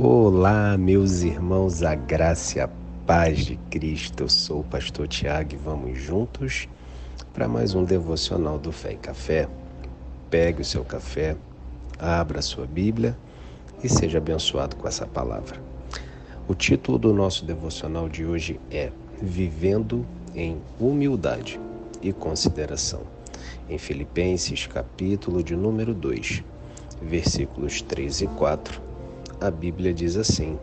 Olá, meus irmãos, a graça e a paz de Cristo. Eu sou o pastor Tiago e vamos juntos para mais um devocional do Fé e Café. Pegue o seu café, abra a sua Bíblia e seja abençoado com essa palavra. O título do nosso devocional de hoje é Vivendo em Humildade e Consideração. Em Filipenses, capítulo de número 2, versículos 3 e 4 a Bíblia diz assim: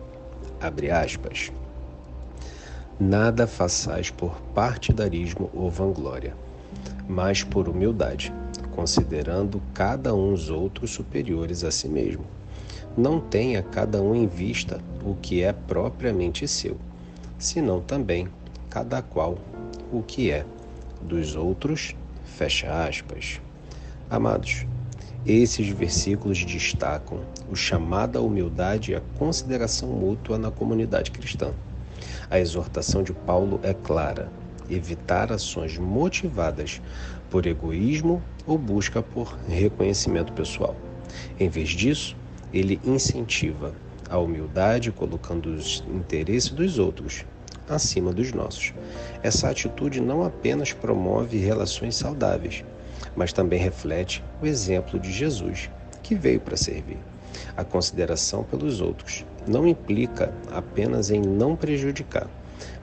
abre aspas. Nada façais por partidarismo ou vanglória, mas por humildade, considerando cada um os outros superiores a si mesmo. Não tenha cada um em vista o que é propriamente seu, senão também cada qual o que é dos outros. Fecha aspas. Amados, esses versículos destacam o chamado à humildade e à consideração mútua na comunidade cristã. A exortação de Paulo é clara: evitar ações motivadas por egoísmo ou busca por reconhecimento pessoal. Em vez disso, ele incentiva a humildade, colocando os interesses dos outros acima dos nossos. Essa atitude não apenas promove relações saudáveis, mas também reflete o exemplo de Jesus, que veio para servir. A consideração pelos outros não implica apenas em não prejudicar,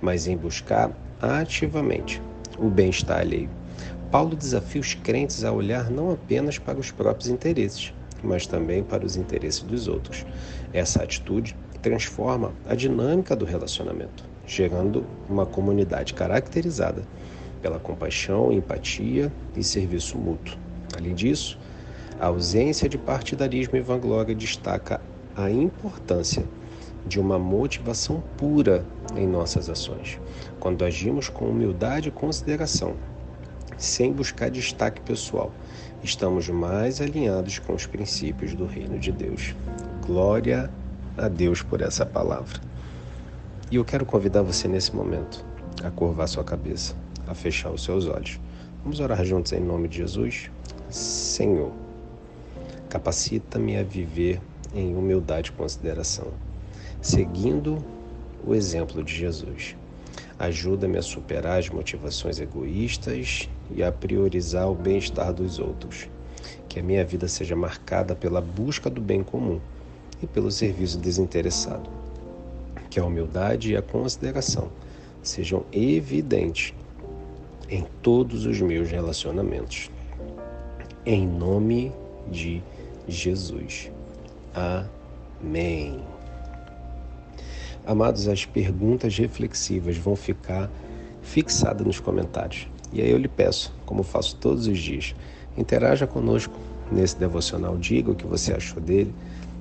mas em buscar ativamente o bem-estar alheio. Paulo desafia os crentes a olhar não apenas para os próprios interesses, mas também para os interesses dos outros. Essa atitude transforma a dinâmica do relacionamento, gerando uma comunidade caracterizada pela compaixão, empatia e serviço mútuo. Além disso, a ausência de partidarismo e vanglória destaca a importância de uma motivação pura em nossas ações. Quando agimos com humildade e consideração, sem buscar destaque pessoal, estamos mais alinhados com os princípios do reino de Deus. Glória a Deus por essa palavra. E eu quero convidar você nesse momento a curvar sua cabeça a fechar os seus olhos. Vamos orar juntos em nome de Jesus? Senhor, capacita-me a viver em humildade e consideração, seguindo o exemplo de Jesus. Ajuda-me a superar as motivações egoístas e a priorizar o bem-estar dos outros. Que a minha vida seja marcada pela busca do bem comum e pelo serviço desinteressado. Que a humildade e a consideração sejam evidentes em todos os meus relacionamentos. Em nome de Jesus. Amém. Amados, as perguntas reflexivas vão ficar fixadas nos comentários. E aí eu lhe peço, como faço todos os dias, interaja conosco nesse devocional, diga o que você achou dele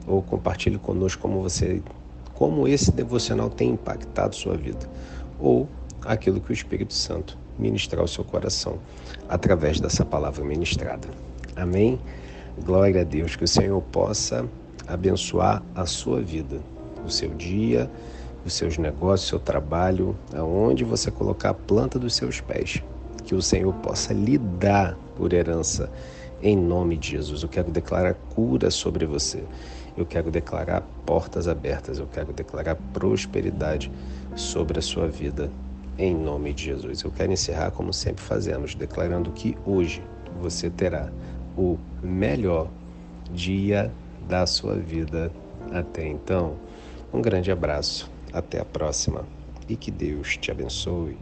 ou compartilhe conosco como você como esse devocional tem impactado sua vida ou aquilo que o Espírito Santo ministrar o seu coração através dessa palavra ministrada. Amém? Glória a Deus, que o Senhor possa abençoar a sua vida, o seu dia, os seus negócios, o seu trabalho, aonde você colocar a planta dos seus pés. Que o Senhor possa lhe dar por herança em nome de Jesus. Eu quero declarar cura sobre você. Eu quero declarar portas abertas. Eu quero declarar prosperidade sobre a sua vida em nome de Jesus. Eu quero encerrar como sempre fazemos, declarando que hoje você terá o melhor dia da sua vida até então. Um grande abraço, até a próxima e que Deus te abençoe.